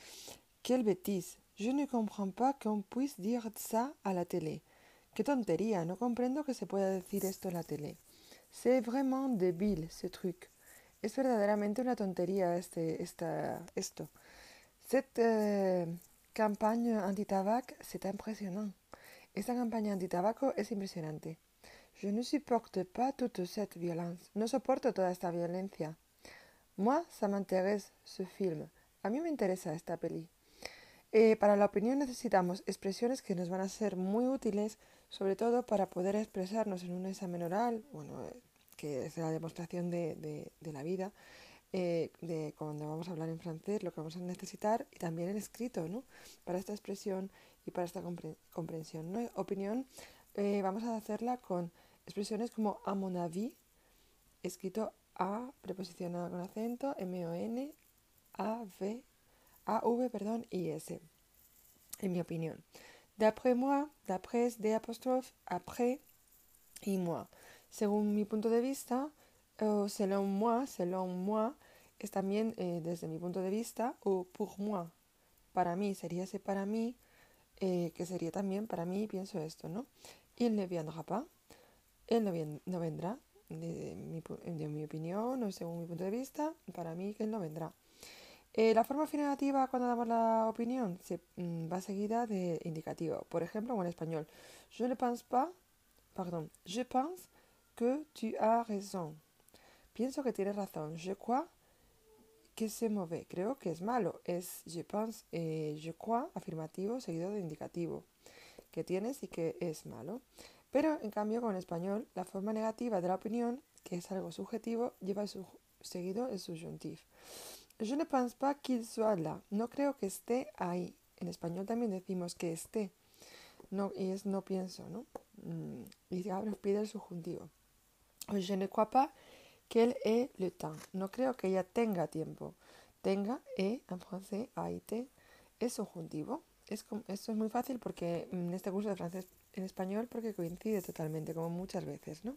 Quelle bêtise. Je ne comprends pas qu'on puisse dire ça à la télé. Qué tontería, no comprendo que se pueda decir esto en la tele. C'est vraiment débile ce truc. Es verdaderamente una tontería este, esta, esto. Cette euh, campagne anti-tabac, c'est impressionnant. Esta campaña anti-tabaco es impresionante. Je ne supporte pas toute cette violence. No soporto toda esta violencia. Moi, ça m'intéresse ce film. A mí me interesa esta peli. Eh, para la opinión necesitamos expresiones que nos van a ser muy útiles, sobre todo para poder expresarnos en un examen oral, bueno, eh, que es la demostración de, de, la vida, eh, de cuando vamos a hablar en francés, lo que vamos a necesitar, y también en escrito, ¿no? Para esta expresión y para esta comprensión. ¿no? Opinión, vamos a hacerla con Expresiones como a mon avis, escrito A, preposicionado con acento, M-O-N, A-V, A-V, perdón, y S, en mi opinión. D'après moi, d'après de apostrophe, après y moi. Según mi punto de vista, o selon moi, selon moi, también eh, desde mi punto de vista, o pour moi, para mí, sería ese para mí, eh, que sería también para mí, pienso esto, ¿no? Il ne viendra pas, él no, vendrá, de mi, opinión o según mi punto de vista, para mí que él no vendrá. Eh, la forma afirmativa cuando damos la opinión se mm, va seguida de indicativo. Por ejemplo, en español, je ne pense pas, pardon, je pense que tu as raison. Pienso que tienes razón. Je crois que c'est mauvais. Creo que es malo. Es je pense, eh, je crois, afirmativo seguido de indicativo. Que tienes y que es malo. Pero, en cambio, con español, la forma negativa de la opinión, que es algo subjetivo, lleva seguido el subjuntivo. Je ne pense pas qu'il soit là. No creo que esté ahí. En español también decimos que esté. Y es no pienso, ¿no? Mm, y ahora nos pide el subjuntivo. Je ne crois pas qu'elle ait le temps. No creo que ella tenga tiempo. Tenga, e, en francés, a-i-t, es subjuntivo. Es, esto es muy fácil porque en este curso de francés en español porque coincide totalmente, como muchas veces, ¿no?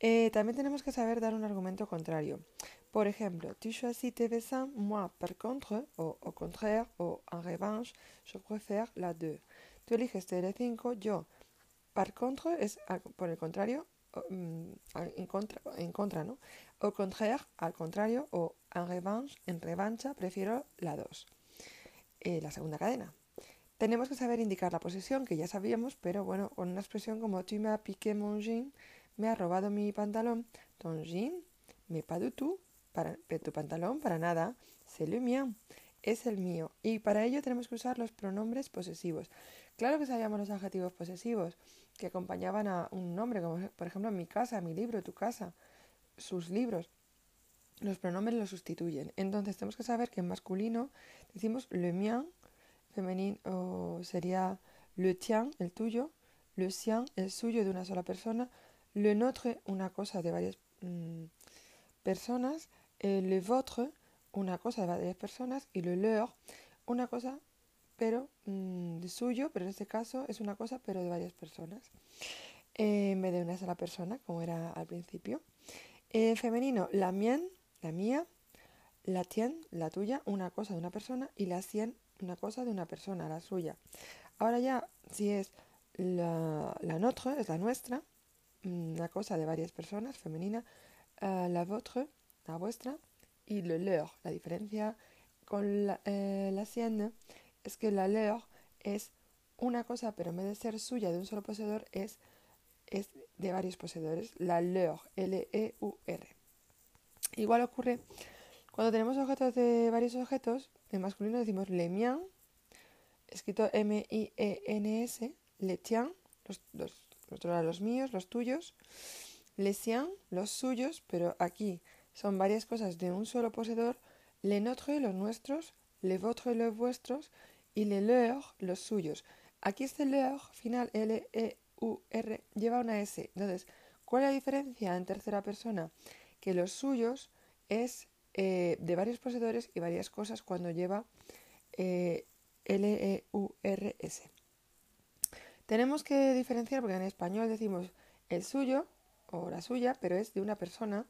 Eh, también tenemos que saber dar un argumento contrario. Por ejemplo, tu choisis tes vessins, moi par contre, o au contraire, o en revanche, je préfère la deux. Tú eliges TL5, yo. Par contre es por el contrario, mm, en, contra, en contra, ¿no? Au contraire, al contrario, o en revanche, en revancha, prefiero la 2. Eh, la segunda cadena. Tenemos que saber indicar la posesión, que ya sabíamos, pero bueno, con una expresión como tu m'as piqué mon jean, me ha robado mi pantalón, ton jean, me pas du para, tu pantalón para nada, c'est le mien, es el mío. Y para ello tenemos que usar los pronombres posesivos. Claro que sabíamos los adjetivos posesivos, que acompañaban a un nombre, como por ejemplo mi casa, mi libro, tu casa, sus libros. Los pronombres los sustituyen. Entonces tenemos que saber que en masculino decimos le mien, femenino sería le tien, el tuyo, le sien, el suyo de una sola persona, le notre, una cosa de varias mm, personas, le votre, una cosa de varias personas, y le leur, una cosa pero mm, de suyo, pero en este caso es una cosa pero de varias personas, eh, en vez de una sola persona, como era al principio. En femenino, la mien, la mía, la tien, la tuya, una cosa de una persona, y la cien, una cosa de una persona, la suya. Ahora ya, si es la, la notre, es la nuestra, mm, una cosa de varias personas, femenina, uh, la votre, la vuestra, y le leur. La diferencia con la, eh, la sienne es que la leur es una cosa, pero en vez de ser suya de un solo poseedor, es, es de varios poseedores. La leur, L-E-U-R. Igual ocurre cuando tenemos objetos de varios objetos, en masculino decimos le mien, escrito M-I-E-N-S, le tien, los, los, los míos, los tuyos, les siens, los suyos, pero aquí son varias cosas de un solo poseedor, le notre, los nuestros, le vôtre, los vuestros, y le leur, los suyos. Aquí este leur final, L-E-U-R, lleva una S. Entonces, ¿cuál es la diferencia en tercera persona? Que los suyos es eh, de varios poseedores y varias cosas cuando lleva eh, L-E-U-R-S. Tenemos que diferenciar porque en español decimos el suyo o la suya, pero es de una persona.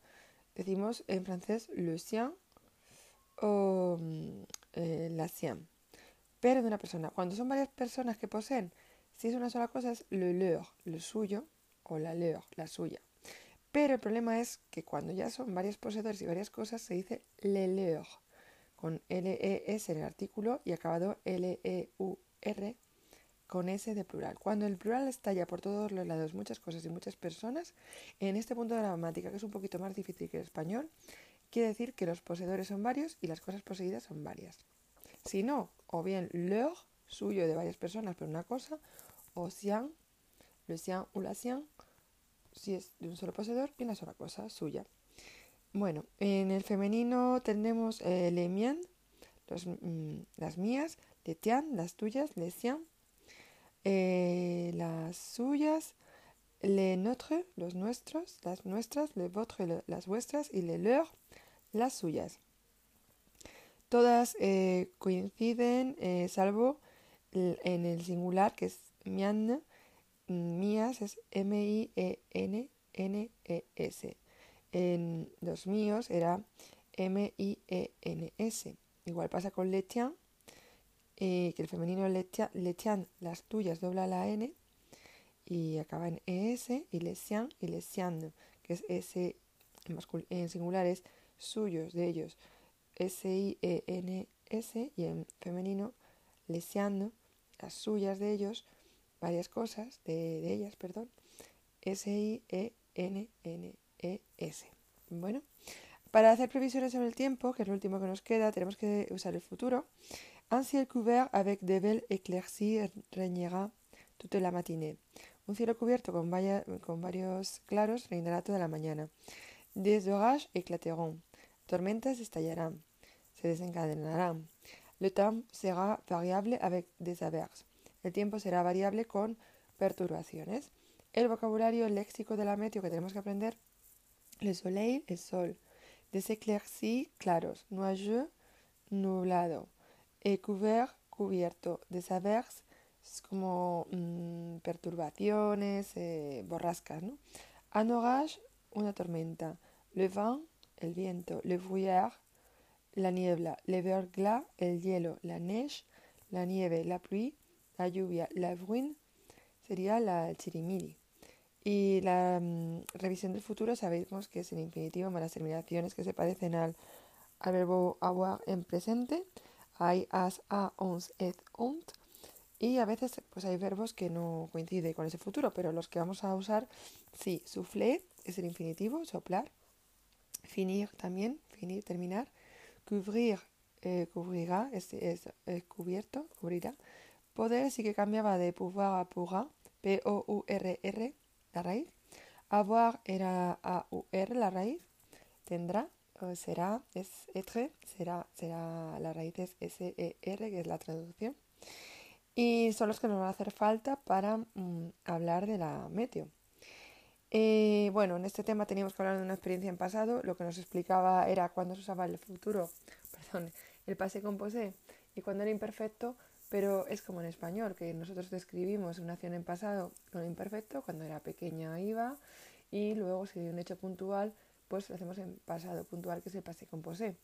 Decimos en francés le sien o mm, eh, la sienne, pero de una persona. Cuando son varias personas que poseen, si es una sola cosa es le leur, lo suyo, o la leur, la suya. Pero el problema es que cuando ya son varios poseedores y varias cosas se dice le leur, con L-E-S en el artículo y acabado L-E-U-R con S de plural. Cuando el plural estalla por todos los lados muchas cosas y muchas personas, en este punto de la gramática, que es un poquito más difícil que el español, quiere decir que los poseedores son varios y las cosas poseídas son varias. Si no, o bien leur, suyo de varias personas pero una cosa, o sien, le sien o la sien, si es de un solo poseedor y una sola cosa, suya. Bueno, en el femenino tenemos eh, les mien, mm, las mías, les tiens, las tuyas, les siens, eh, las suyas, les notre, los nuestros, las nuestras, les vôtres, las vuestras, y les leurs, las suyas. Todas eh, coinciden, eh, salvo en el singular, que es mian, mías, es M-I-E-N-N-E-S. En los míos era M-I-E-N-S. Igual pasa con letian, eh, que el femenino letian, las tuyas dobla la N y acaba en ES, y lesian y lesian, que es S en singular es suyos, de ellos, S-I-E-N-S, y en femenino lesiando, las suyas de ellos, varias cosas, de, de ellas, perdón, S-I-E-N-N-E-S. Bueno, para hacer previsiones sobre el tiempo, que es lo último que nos queda, tenemos que usar el futuro. Un ciel couvert avec des belles éclaircies régnera toute la matinée. Un cielo cubierto con, con varios claros reinará toda la mañana. Des orages éclateront. Tormentas estallarán. Se desencadenarán. Le temps sera variable avec des averses. El tiempo será variable con perturbaciones. El vocabulario léxico de la meteo que tenemos que aprender. Le soleil, el sol. Des éclaircies, claros. Nuageux, nublado et couvert, cubierto. Desavers es como mmm, perturbaciones, eh, borrascas, ¿no? Un orage, una tormenta. Le vent, el viento. Le brouillard, la niebla. Le verglas, el hielo. La neige, la nieve. La pluie, la lluvia. La bruine sería la chirimiri. Y la mmm, revisión del futuro sabemos que es el infinitivo más las terminaciones que se parecen al, al verbo avoir en presente hay as, a, ons, et, ont. Y a veces pues hay verbos que no coinciden con ese futuro, pero los que vamos a usar, sí, souffler es el infinitivo, soplar. Finir también, finir, terminar. Couvrir, eh, cubrirá, es, es, cubierto, cubrirá. Poder sí que cambiaba de pouvoir a pourra, P-O-U-R-R, la raíz. Avoir era A-U-R, la raíz. Tendrá será, es etre, será, será, la raíz es S-E-R, que es la traducción. Y son los que nos van a hacer falta para mm, hablar de la meteo. Eh, bueno, en este tema teníamos que hablar de una experiencia en pasado. Lo que nos explicaba era cuando se usaba el futuro [laughs] perdón, el pase composé y cuando era imperfecto, pero es como en español, que nosotros describimos una acción en pasado con imperfecto, cuando era pequeña iba, y luego si hay un hecho puntual, pues lo hacemos en pasado puntual, que es el pase composé,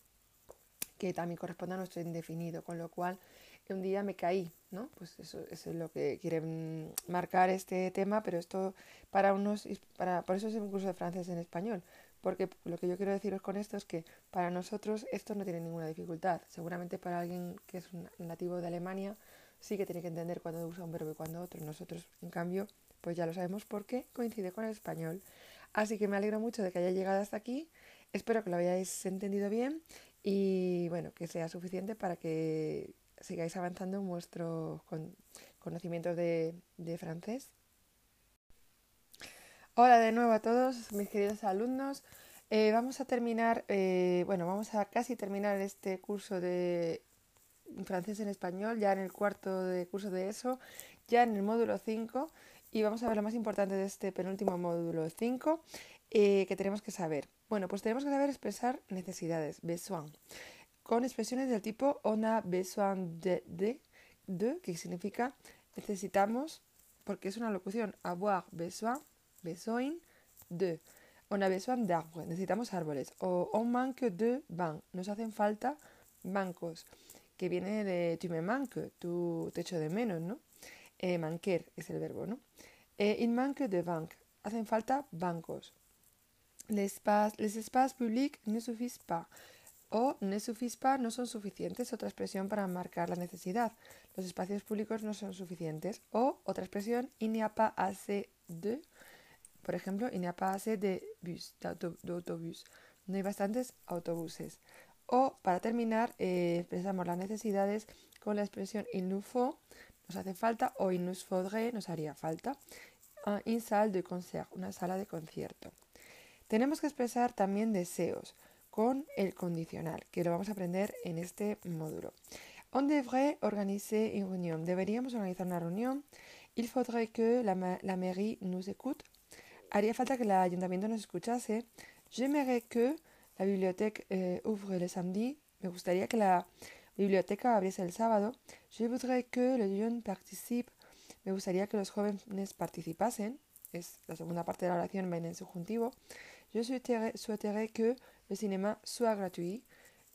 que también corresponde a nuestro indefinido, con lo cual un día me caí, ¿no? Pues eso, es lo que quieren marcar este tema, pero esto para unos, para, por eso es un curso de francés en español, porque lo que yo quiero deciros con esto es que para nosotros esto no tiene ninguna dificultad. Seguramente para alguien que es un nativo de Alemania sí que tiene que entender cuándo usa un verbo y cuándo otro. Nosotros, en cambio, pues ya lo sabemos porque coincide con el español. Así que me alegro mucho de que haya llegado hasta aquí. Espero que lo hayáis entendido bien y bueno, que sea suficiente para que sigáis avanzando en vuestros conocimientos de, francés. Hola de nuevo a todos mis queridos alumnos. Eh, vamos a terminar, eh, bueno, vamos a casi terminar este curso de francés en español, ya en el cuarto de curso de eso, ya en el módulo 5, y vamos a ver lo más importante de este penúltimo módulo 5 eh, que tenemos que saber. Bueno, pues tenemos que saber expresar necesidades, besoin con expresiones del tipo on a besoin de, de, que significa necesitamos, porque es una locución, avoir besoin, besoin de. On a besoin d'arbres, necesitamos árboles. O on manque de bancs, nos hacen falta bancos, que viene de tu me manque, tu te echo de menos, ¿no? Eh, manquer es el verbo, ¿no? Eh, manque de banques, hacen falta bancos. Les, les espaces publics ne suffisent pas o ne suffisent pas no son suficientes, otra expresión para marcar la necesidad. Los espacios públicos no son suficientes. O otra expresión, il n'y a pas assez de, por ejemplo, il n'y a pas de bus, d'autobús. No hay bastantes autobuses. O para terminar, eh, expresamos las necesidades con la expresión il nous faut, nos hace falta, o il nous faudrait, nos haría falta. Une salle de concert, una sala de concierto. Tenemos que expresar también deseos con el condicional, que lo vamos a aprender en este módulo. On devrait organiser une réunion. Deberíamos organizar una reunión. Il faudrait que la, la mairie nous écoute. Haría falta que el ayuntamiento nos escuchase. J'aimerais que la bibliothèque eh, ouvre le samedi. Me gustaría que la biblioteca abriese el sábado. Je voudrais que les jeunes participent. Me gustaría que los jóvenes participasen. Es la segunda parte de la oración, va en el subjuntivo. Je souhaiterais que el cinema soit gratuit.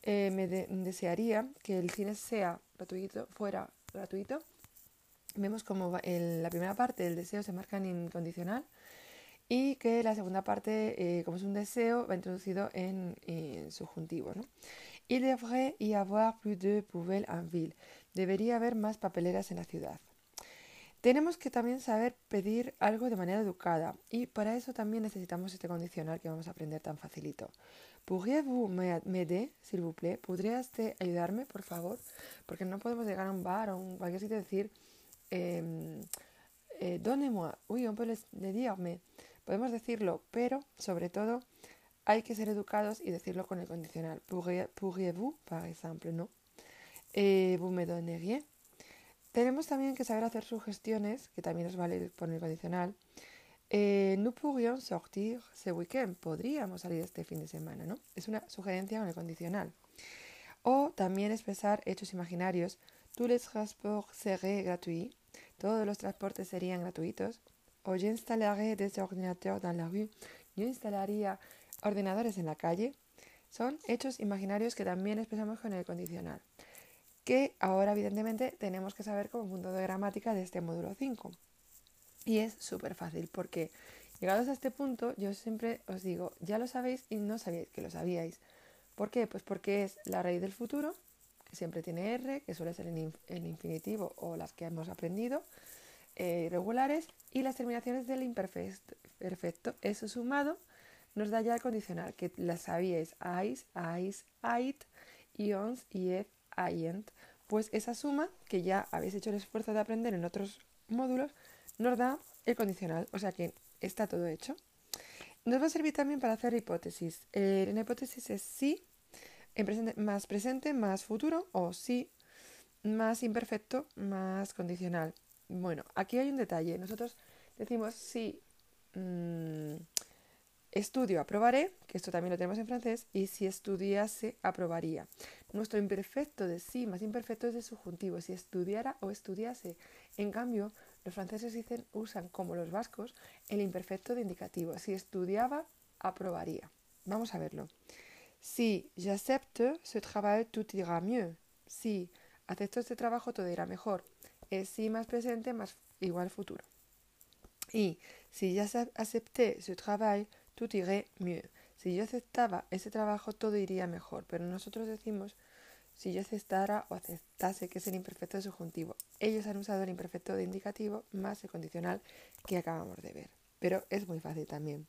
Eh, me, desearía que el cine sea gratuito, fuera gratuito. Vemos como en la primera parte el deseo se marca en incondicional y que la segunda parte, eh, como es un deseo, va introducido en, subjuntivo. ¿no? Il devrait y avoir plus de poubelles en ville. Debería haber más papeleras en la ciudad. Tenemos que también saber pedir algo de manera educada y para eso también necesitamos este condicional que vamos a aprender tan facilito. ¿Pourriez-vous m'aider, s'il vous plaît? ¿Podría usted ayudarme, por favor? Porque no podemos llegar a un bar o un cualquier sitio y decir, eh, eh, donnez-moi. Oui, on peut le, dire, podemos decirlo, pero sobre todo hay que ser educados y decirlo con el condicional. Pourriez-vous, par exemple, ¿no? Eh, vous me donneriez. Tenemos también que saber hacer sugestiones, que también nos vale poner el condicional. Eh, nous pourrions sortir ce. Podríamos salir este fin de semana, ¿no? Es una sugerencia con el condicional. O también expresar hechos imaginarios. Tous les transports seraient gratuits. Todos los transportes serían gratuitos. O j'installerai des ordinateurs dans la rue. Yo instalaría ordenadores en la calle. Son hechos imaginarios que también expresamos con el condicional. Que ahora, evidentemente, tenemos que saber como punto de gramática de este módulo 5. Y es súper fácil porque llegados a este punto yo siempre os digo, ya lo sabéis y no sabíais que lo sabíais. ¿Por qué? Pues porque es la raíz del futuro, que siempre tiene R, que suele ser en, infinitivo o las que hemos aprendido, eh, regulares, y las terminaciones del imperfecto. Perfecto. Eso sumado nos da ya el condicional, que las sabíais, ais, ais, ait, ions, iet, aient. Pues esa suma, que ya habéis hecho el esfuerzo de aprender en otros módulos, nos da el condicional, o sea que está todo hecho. Nos va a servir también para hacer hipótesis. Eh, en hipótesis es sí en presente, más presente más futuro o sí más imperfecto más condicional. Bueno, aquí hay un detalle. Nosotros decimos sí, mm, Estudio, aprobaré, que esto también lo tenemos en francés, y si estudiase, aprobaría. Nuestro imperfecto de sí más imperfecto es de subjuntivo, si estudiara o estudiase. En cambio, los franceses dicen, usan, como los vascos, el imperfecto de indicativo. Si estudiaba, aprobaría. Vamos a verlo. Si j'accepte ce travail, tout ira mieux. Si acepto este trabajo, todo irá mejor. Es si más presente más igual futuro. Y si ya acepté ce travail, tout irait mieux. Si yo aceptaba ese trabajo, todo iría mejor. Pero nosotros decimos si yo aceptara o aceptase, que es el imperfecto de subjuntivo. Ellos han usado el imperfecto de indicativo más el condicional que acabamos de ver. Pero es muy fácil también.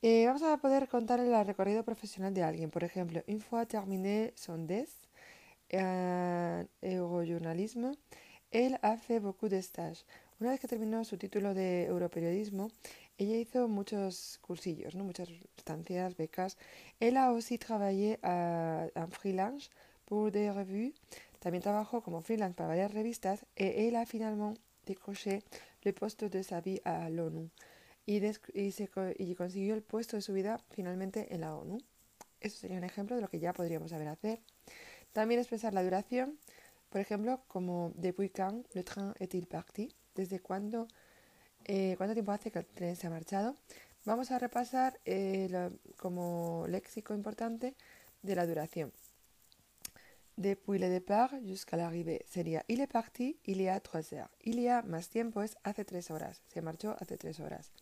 Eh, vamos a poder contar el recorrido profesional de alguien. Por ejemplo, une fois terminé son DES en eurojournalisme, él fait beaucoup de stages. Una vez que terminó su título de europeriodismo, ella hizo muchos cursillos, ¿no? muchas estancias, becas. Él a aussi travaillé en freelance pour des revues. También trabajó como freelance para varias revistas. Y él a finalement décroché le poste de sa vie à l'ONU y, y, consiguió el puesto de su vida finalmente en la ONU. Eso sería un ejemplo de lo que ya podríamos saber hacer. También expresar la duración, por ejemplo, como depuis quand le train est-il parti, desde cuándo, eh, cuánto tiempo hace que el tren se ha marchado. Vamos a repasar eh, como léxico importante de la duración. Depuis le départ jusqu'à l'arrivée sería il est parti il y a trois heures. Il y a más tiempo es hace tres horas. Se marchó hace tres horas.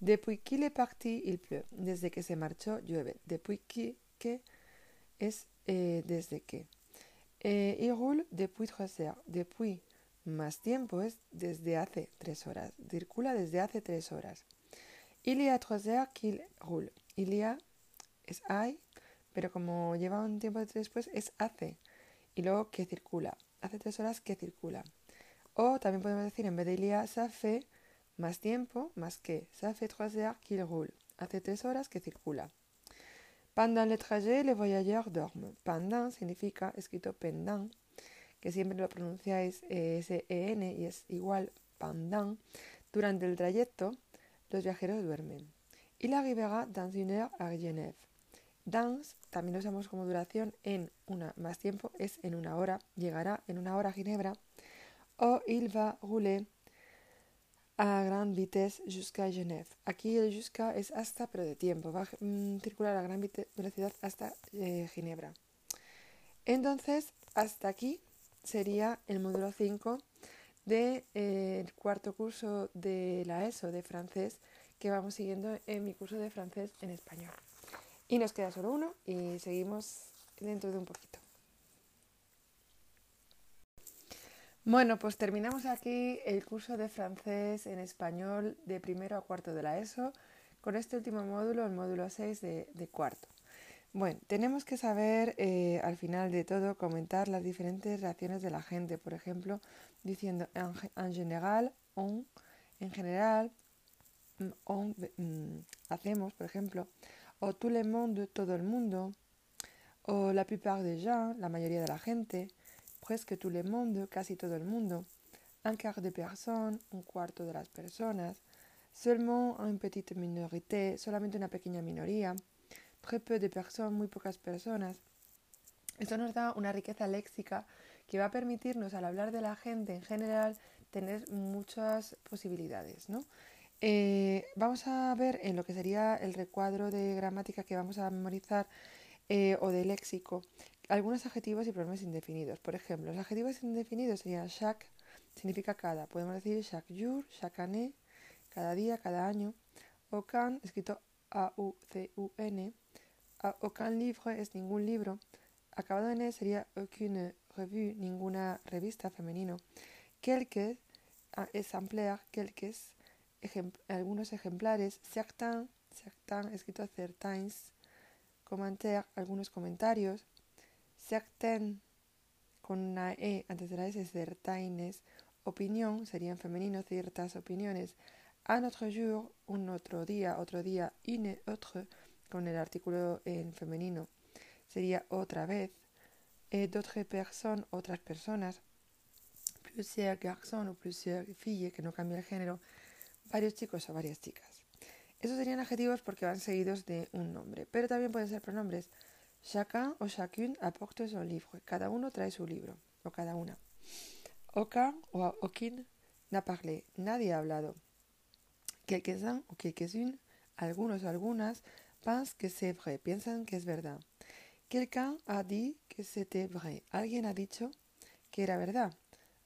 Depuis qu'il est parti, il pleut. Desde que se marchó, llueve. Depuis que, que es eh, desde que. Eh, il roule depuis trois heures. Depuis más tiempo es desde hace tres horas. Circula desde hace tres horas. Il y a trois heures qu'il roule. Il y a es hay, pero como lleva un tiempo después es hace. Y luego que circula. Hace tres horas que circula. O también podemos decir en vez de il y a, ça fait más tiempo, más que. Ça fait trois heures qu'il roule. Hace tres horas que circula. Pendant le trajet, les voyageurs dorment. Pendant significa escrito pendant, que siempre lo pronunciáis S-E-N y es igual pendant. Durante el trayecto, los viajeros duermen. Il arrivera dans une heure à Genève. Dans también lo usamos como duración en una más tiempo, es en una hora, llegará en una hora a Ginebra. O il va rouler a gran vitesse jusqu'à Genève. Aquí el jusqu'à es hasta, pero de tiempo. Va a mm, circular a gran velocidad hasta eh, Ginebra. Entonces, hasta aquí sería el módulo 5 del de, eh, cuarto curso de la ESO de francés que vamos siguiendo en mi curso de francés en español. Y nos queda solo uno y seguimos dentro de un poquito. Bueno, pues terminamos aquí el curso de francés en español de primero a cuarto de la ESO con este último módulo, el módulo 6 de, cuarto. Bueno, tenemos que saber eh, al final de todo comentar las diferentes reacciones de la gente, por ejemplo, diciendo en, general, on, en general, mm, on, mm, hacemos, por ejemplo, o tout le monde, todo el mundo, o la plupart des gens, la mayoría de la gente, presque tout le monde, casi todo el mundo, un quart de personnes, un cuarto de las personas, seulement une petite minorité, solamente una pequeña minoría, très de personnes, muy pocas personas. Esto nos da una riqueza léxica que va a permitirnos al hablar de la gente en general tener muchas posibilidades, ¿no? Eh, vamos a ver en lo que sería el recuadro de gramática que vamos a memorizar eh, o de léxico algunos adjetivos y pronombres indefinidos. Por ejemplo, los adjetivos indefinidos serían chaque, significa cada. Podemos decir chaque jour, chaque année, cada día, cada año. Aucun, escrito A-U-C-U-N. Aucun livre es ningún libro. Acabado en E sería aucune revue, ninguna revista femenino. Quelques, exemplaires, quelques, algunos ejemplares. Certains, certains, escrito certains. Commentaires, algunos comentarios. Certaines, con una E antes de la S, certaines, opinión, sería en femenino ciertas opiniones. Un autre jour, un otro día, otro día, une autre, con el artículo en femenino, sería otra vez. Et d'autres personnes, otras personas. Plusieurs garçons o plusieurs filles, que no cambia el género. Varios chicos o varias chicas. Esos serían adjetivos porque van seguidos de un nombre, pero también pueden ser pronombres. Chacun o chacune apporte son livre. Cada uno trae su libro, o cada una. Aucun o aucune n'a parlé. Nadie ha hablado. Quelques-uns o quelques-unes, algunos o algunas, pensent que c'est vrai, piensan que es verdad. Quelqu'un a dit que c'était vrai. Alguien ha dicho que era verdad.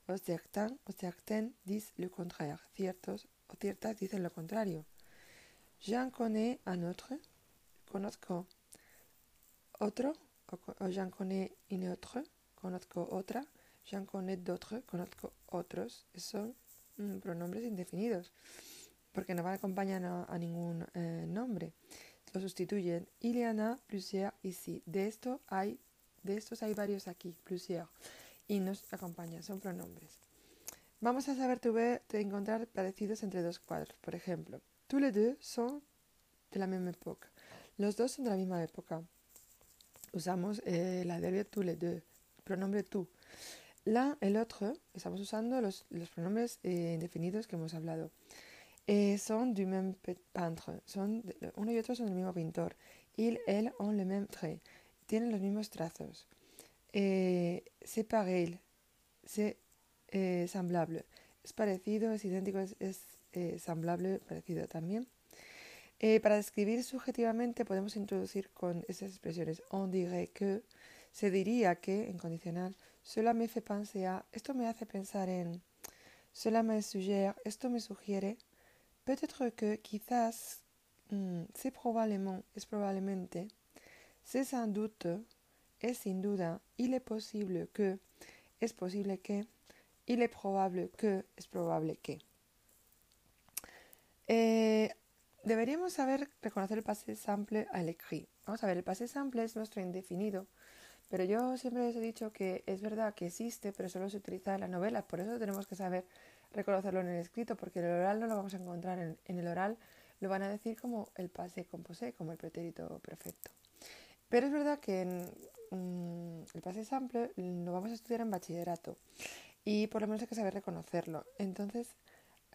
O certains o certaines disent le contraire. Ciertos o ciertas dicen lo contrario. J'en connais un autre. Conozco otro. O, j'en connais une autre. Conozco otra. J'en connais d'autres. Conozco otros. Son mm, pronombres indefinidos. Porque no van acompañan a, a ningún eh, nombre. Lo sustituyen. Il y en. De esto hay, de estos hay varios aquí. Plusieurs. Y nos acompañan. Son pronombres. Vamos a saber de encontrar parecidos entre dos cuadros. Por ejemplo, tous les deux sont de la même époque. Los dos son de la misma época. Usamos eh, la adverbio tous les deux, pronombre tú. L'un et l'autre, estamos usando los, los pronombres eh, indefinidos que hemos hablado. Eh, son du même peintre, son uno y otro son del mismo pintor. Il, elle ont le même trait, tienen los mismos trazos. Eh, c'est pareil, c'est eh, semblable. Es parecido, es idéntico, es, es eh, semblable, parecido también. Para describir subjetivamente podemos introducir con esas expresiones on dirait que, se diría que, en condicional, cela me fait penser a, esto me hace pensar en, cela me suggère, esto me sugiere, peut-être que, quizás, mm, c'est probablement, es probablemente, c'est sans doute, es sin duda, il est possible que, es posible que, il est probable que, es probable que. Eh, deberíamos saber reconocer el passé simple al écrit. Vamos a ver, el passé simple es nuestro indefinido, pero yo siempre les he dicho que es verdad que existe, pero solo se utiliza en las novelas, por eso tenemos que saber reconocerlo en el escrito, porque el oral no lo vamos a encontrar. En, el oral lo van a decir como el passé composé, como el pretérito perfecto. Pero es verdad que mm, el passé simple lo vamos a estudiar en bachillerato y por lo menos hay que saber reconocerlo. Entonces,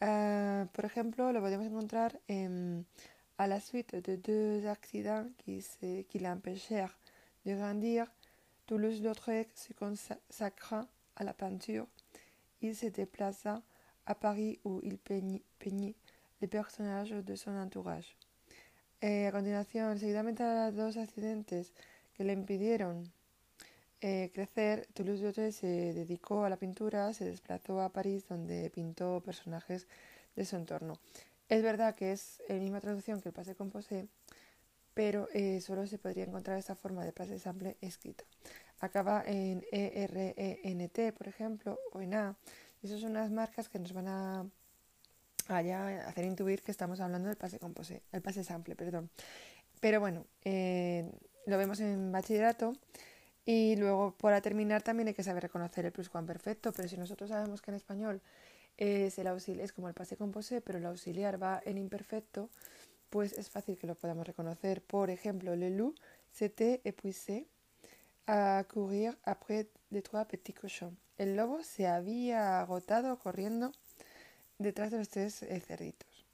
uh, por ejemplo, lo podemos encontrar en, à la suite de deux accidents qui, se, qui l'empêchèrent de grandir. Toulouse-Lautrec se consacra à la peinture. Il se déplaça à Paris où il peignit, les personnages de son entourage. Eh, a continuación, seguidamente a dos accidentes que le impidieron eh, crecer, Toulouse-Lautrec se dedicó a la pintura, se desplazó a París donde pintó personajes de su entorno. Es verdad que es la misma traducción que el pase composé, pero eh, solo se podría encontrar esta forma de pase sample escrita. Acaba en E-R-E-N-T, por ejemplo, o en A. Esas son unas marcas que nos van a, hacer intuir que estamos hablando del pase composé, el pase sample, perdón. Pero bueno, eh, lo vemos en bachillerato y luego, para terminar, también hay que saber reconocer el pluscuamperfecto, pero si nosotros sabemos que en español es, el auxiliar, es como el pase composé, pero el auxiliar va en imperfecto, pues es fácil que lo podamos reconocer. Por ejemplo, le loup s'était épuisé à courir après les trois petits cochons. El lobo se había agotado corriendo detrás de los tres cerditos.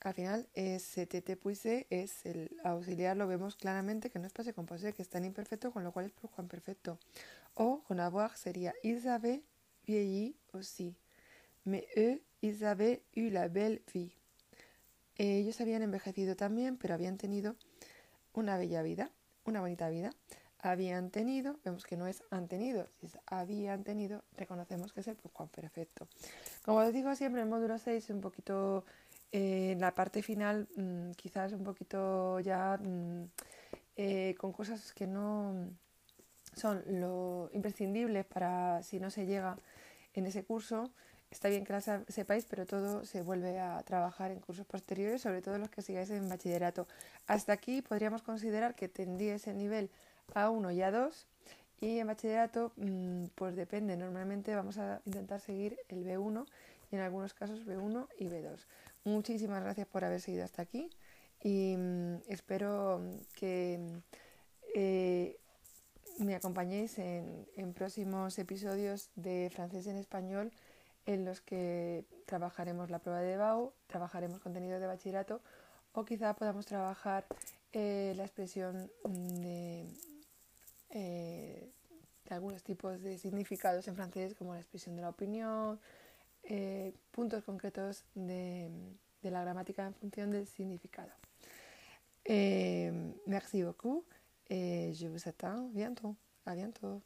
Al final, STT puise es el auxiliar, lo vemos claramente que no es pase composé, que está en imperfecto, con lo cual es perfecto. O con avoir sería ils avaient vieilli aussi, mais eux, ils avaient eu la belle vie. Ellos habían envejecido también, pero habían tenido una bella vida, una bonita vida. Habían tenido, vemos que no es han tenido, si es habían tenido, reconocemos que es el perfecto. Como os digo siempre, el módulo 6 es un poquito eh, la parte final mm, quizás un poquito ya mm, eh, con cosas que no son lo imprescindible para si no se llega en ese curso. Está bien que las sepáis, pero todo se vuelve a trabajar en cursos posteriores, sobre todo los que sigáis en bachillerato. Hasta aquí podríamos considerar que tendríais el nivel A1 y A2 y en bachillerato mm, pues depende, normalmente vamos a intentar seguir el B1 y en algunos casos B1 y B2. Muchísimas gracias por haber seguido hasta aquí y mm, espero que eh, me acompañéis en, en, próximos episodios de francés en español en los que trabajaremos la prueba de BAU, trabajaremos contenido de bachillerato o quizá podamos trabajar eh, la expresión de, eh, de, algunos tipos de significados en francés, como la expresión de la opinión, eh, puntos concretos de, de, la gramática en función del significado. merci beaucoup et je vous attends bientôt. À bientôt.